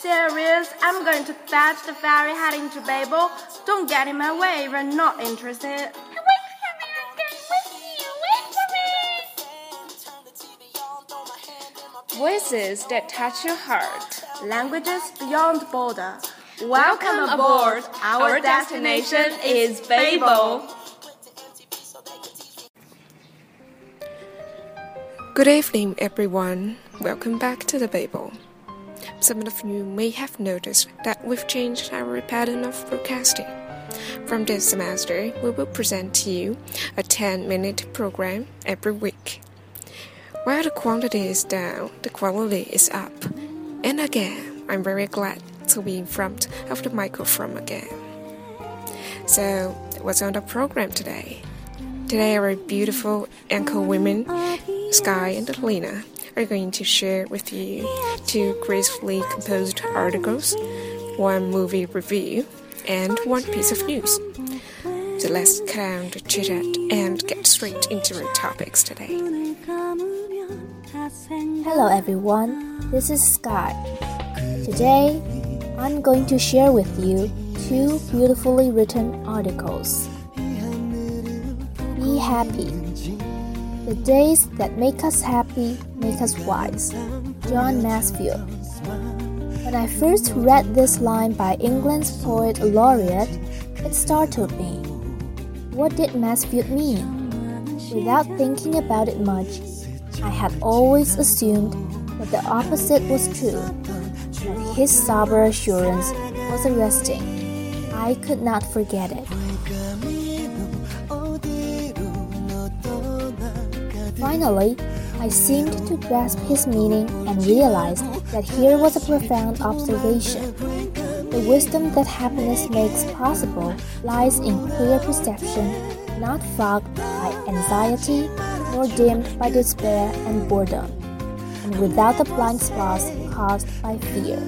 Serious. I'm going to fetch the ferry heading to Babel. Don't get in my way. We're not interested. Wait for me. I'm going with you. Wait for me. Voices that touch your heart. Languages beyond border. Welcome aboard. Our destination is Babel. Good evening, everyone. Welcome back to the Babel. Some of you may have noticed that we've changed our pattern of broadcasting. From this semester, we will present to you a 10 minute program every week. While the quantity is down, the quality is up. And again, I'm very glad to be in front of the microphone again. So, what's on the program today? Today, our beautiful anchor women, Sky and Lena, are going to share with you two gracefully composed articles, one movie review, and one piece of news. So let's count the chit chat and get straight into our topics today. Hello everyone, this is Sky. Today, I'm going to share with you two beautifully written articles. Be happy. The days that make us happy make us wise. John Masefield. When I first read this line by England's poet laureate, it startled me. What did Masefield mean? Without thinking about it much, I had always assumed that the opposite was true, that his sober assurance was arresting. I could not forget it. Finally, I seemed to grasp his meaning and realized that here was a profound observation. The wisdom that happiness makes possible lies in clear perception, not fogged by anxiety nor dimmed by despair and boredom, and without the blind spots caused by fear.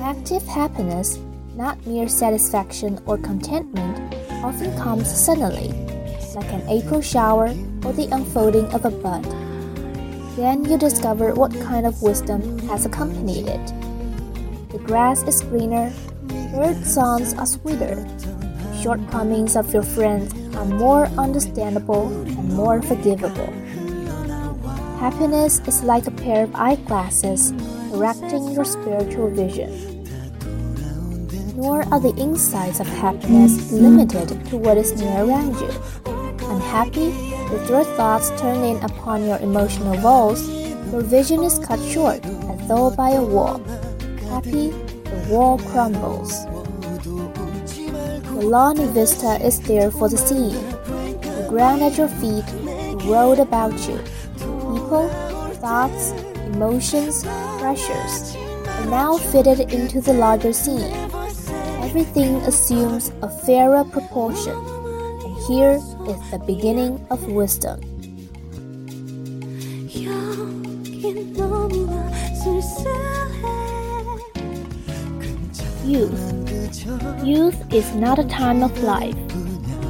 Active happiness, not mere satisfaction or contentment, often comes suddenly, like an April shower or the unfolding of a bud. Then you discover what kind of wisdom has accompanied it. The grass is greener, bird songs are sweeter, shortcomings of your friends are more understandable and more forgivable. Happiness is like a pair of eyeglasses correcting your spiritual vision. Nor are the insights of happiness limited to what is near around you. Unhappy, with your thoughts turn in upon your emotional walls, your vision is cut short as though by a wall. Happy, the wall crumbles. The lawn vista is there for the seeing. The ground at your feet, the road about you. People, thoughts, emotions, pressures are now fitted into the larger scene. Everything assumes a fairer proportion, and here is the beginning of wisdom. Youth. Youth is not a time of life.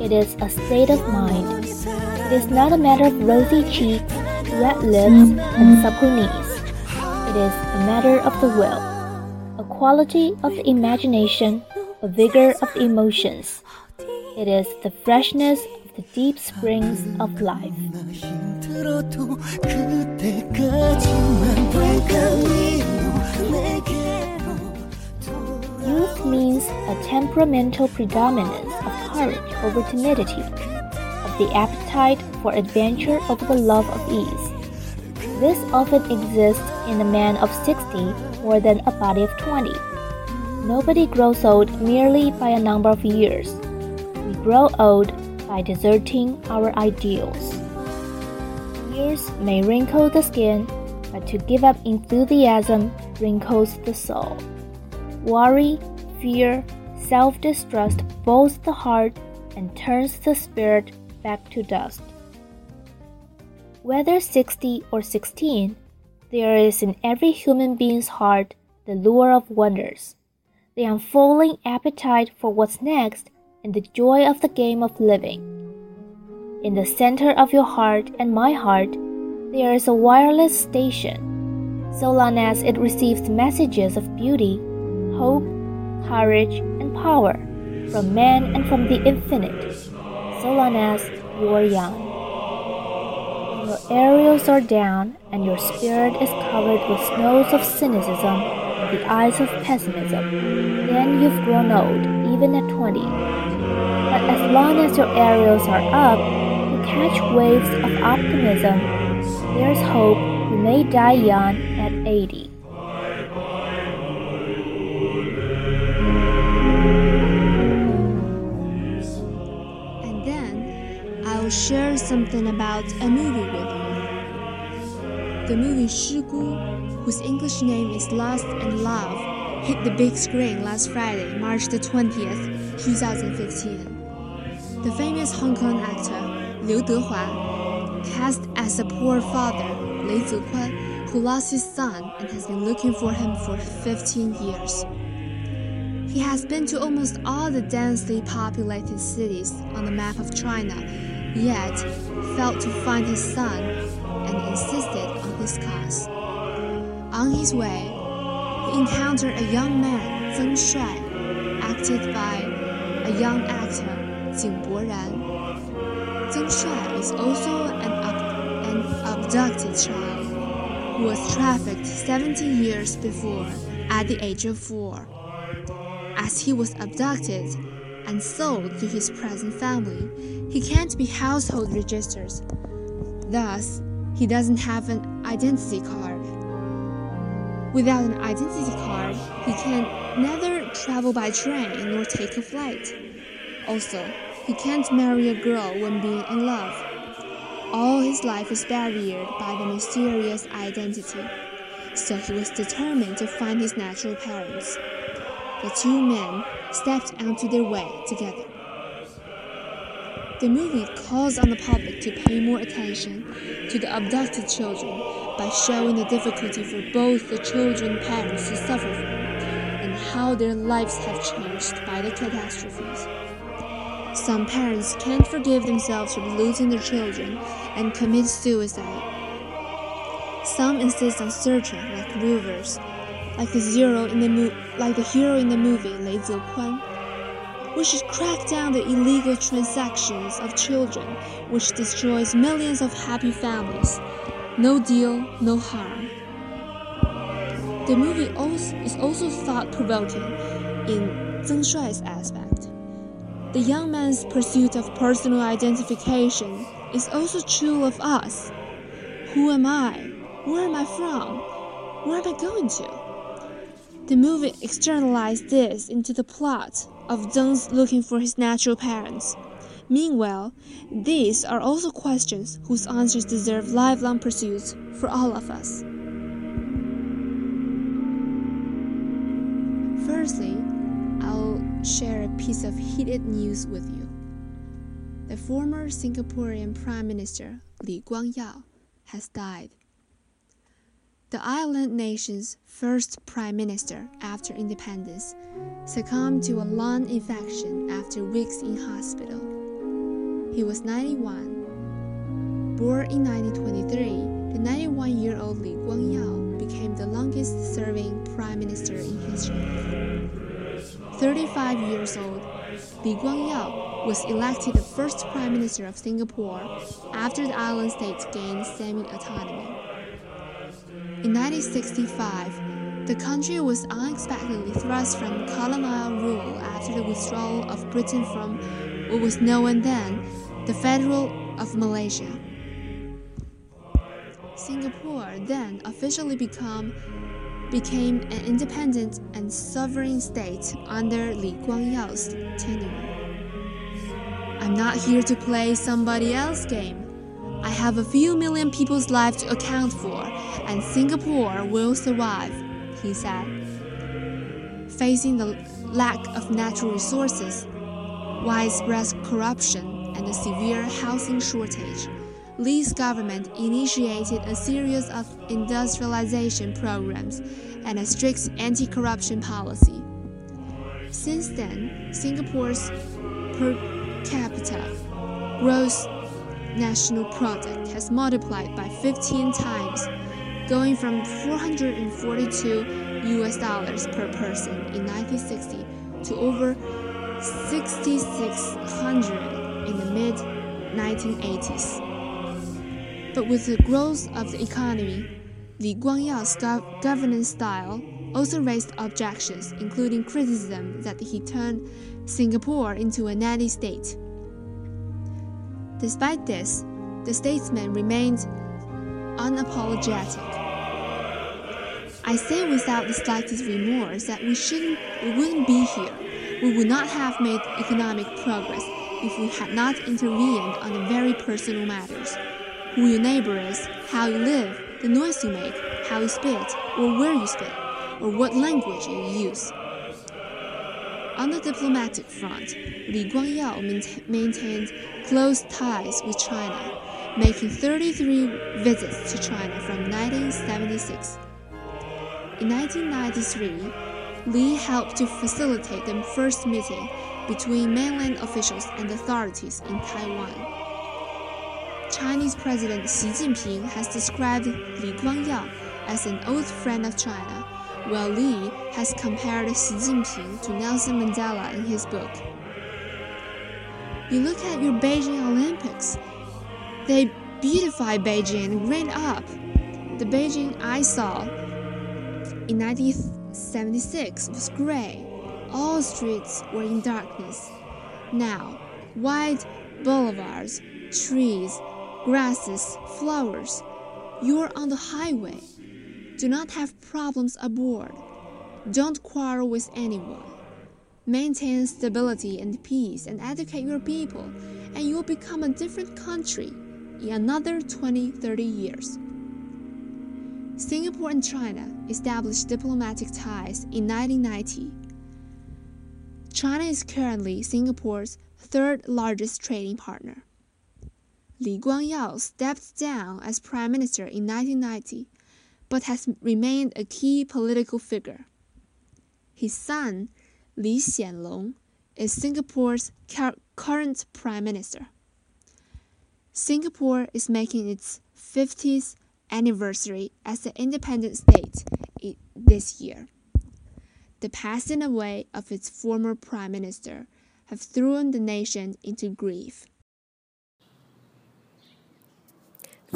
It is a state of mind. It is not a matter of rosy cheeks, red lips, and supple knees. It is a matter of the will, a quality of the imagination, a vigor of the emotions. It is the freshness the deep springs of life. Youth means a temperamental predominance of courage over timidity, of the appetite for adventure over the love of ease. This often exists in a man of 60 more than a body of 20. Nobody grows old merely by a number of years. We grow old by deserting our ideals. Years may wrinkle the skin, but to give up enthusiasm wrinkles the soul. Worry, fear, self distrust boils the heart and turns the spirit back to dust. Whether 60 or 16, there is in every human being's heart the lure of wonders, the unfolding appetite for what's next, and the joy of the game of living. In the center of your heart and my heart, there is a wireless station. So long as it receives messages of beauty, hope, courage, and power from man and from the infinite, so long as you are young. Your aerials are down and your spirit is covered with snows of cynicism and the eyes of pessimism, then you've grown old, even at 20. As long as your aerials are up, you catch waves of optimism. There's hope you may die young at 80. And then I'll share something about a movie with you. The movie 失孤, whose English name is Lost and Love, hit the big screen last Friday, March the 20th, 2015. The famous Hong Kong actor Liu Dehua, cast as a poor father, Lei Zekuan, who lost his son and has been looking for him for 15 years. He has been to almost all the densely populated cities on the map of China, yet failed to find his son and insisted on his cause. On his way, he encountered a young man, Zheng Shuai, acted by a young actor, Jing Boran. Zheng Shuai is also an, ab- an abducted child who was trafficked 17 years before at the age of four as he was abducted and sold to his present family, he can't be household registers. Thus, he doesn't have an identity card. Without an identity card, he can neither travel by train nor take a flight. Also, he can't marry a girl when being in love. All his life is barriered by the mysterious identity. So he was determined to find his natural parents the two men stepped onto their way together. The movie calls on the public to pay more attention to the abducted children by showing the difficulty for both the children parents to suffer from and how their lives have changed by the catastrophes. Some parents can't forgive themselves for losing their children and commit suicide. Some insist on searching like rovers like the zero in the mo- like the hero in the movie Lei Zekuan. We should crack down the illegal transactions of children, which destroys millions of happy families. No deal, no harm. The movie also is also thought-provoking in Zheng Shuai's aspect. The young man's pursuit of personal identification is also true of us. Who am I? Where am I from? Where am I going to? The movie externalized this into the plot of Zheng's looking for his natural parents. Meanwhile, these are also questions whose answers deserve lifelong pursuits for all of us. Piece of heated news with you. The former Singaporean Prime Minister Lee Kuan Yew has died. The island nation's first prime minister after independence succumbed to a lung infection after weeks in hospital. He was 91. Born in 1923, the 91 year old Lee Kuan Yew became the longest serving prime minister in history. 35 years old, Lee Kuan Yew was elected the first prime minister of Singapore after the island state gained semi autonomy. In 1965, the country was unexpectedly thrust from colonial rule after the withdrawal of Britain from what was known then the Federal of Malaysia. Singapore then officially become, became an independent and sovereign state under Kuan Yew's tenure. I'm not here to play somebody else's game. I have a few million people's lives to account for, and Singapore will survive, he said. Facing the lack of natural resources, widespread corruption, and a severe housing shortage, Lee's government initiated a series of industrialization programs and a strict anti corruption policy. Since then, Singapore's per capita gross national product has multiplied by 15 times, going from 442 US dollars per person in 1960 to over 6600 in the mid 1980s. But with the growth of the economy, Li Guangyao's gov- governance style also raised objections, including criticism that he turned Singapore into a nanny state. Despite this, the statesman remained unapologetic. I say without the slightest remorse that we shouldn't we wouldn't be here. We would not have made economic progress if we had not intervened on the very personal matters. Who your neighbor is, how you live, the noise you make, how you spit, or where you spit, or what language you use. On the diplomatic front, Li Guangyao maintained close ties with China, making 33 visits to China from 1976. In 1993, Li helped to facilitate the first meeting between mainland officials and authorities in Taiwan. Chinese President Xi Jinping has described Li Guangyao as an old friend of China while Li has compared Xi Jinping to Nelson Mandela in his book. You look at your Beijing Olympics, they beautify Beijing and grand up. The Beijing I saw in 1976 was gray. All streets were in darkness. Now, wide boulevards, trees, grasses, flowers. You're on the highway. Do not have problems aboard. Don't quarrel with anyone. Maintain stability and peace and educate your people, and you will become a different country in another 20 30 years. Singapore and China established diplomatic ties in 1990. China is currently Singapore's third largest trading partner. Li Guangyao stepped down as prime minister in 1990 but has remained a key political figure. His son, Li Hsien is Singapore's current prime minister. Singapore is making its 50th anniversary as an independent state this year. The passing away of its former prime minister have thrown the nation into grief.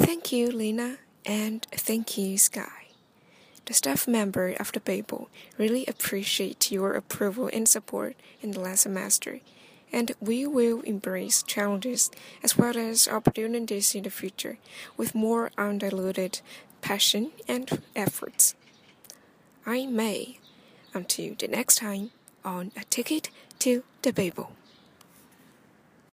Thank you, Lena. And thank you, Sky. The staff member of the Babel really appreciate your approval and support in the last semester, and we will embrace challenges as well as opportunities in the future with more undiluted passion and efforts. I may. Until the next time on A Ticket to the Babel.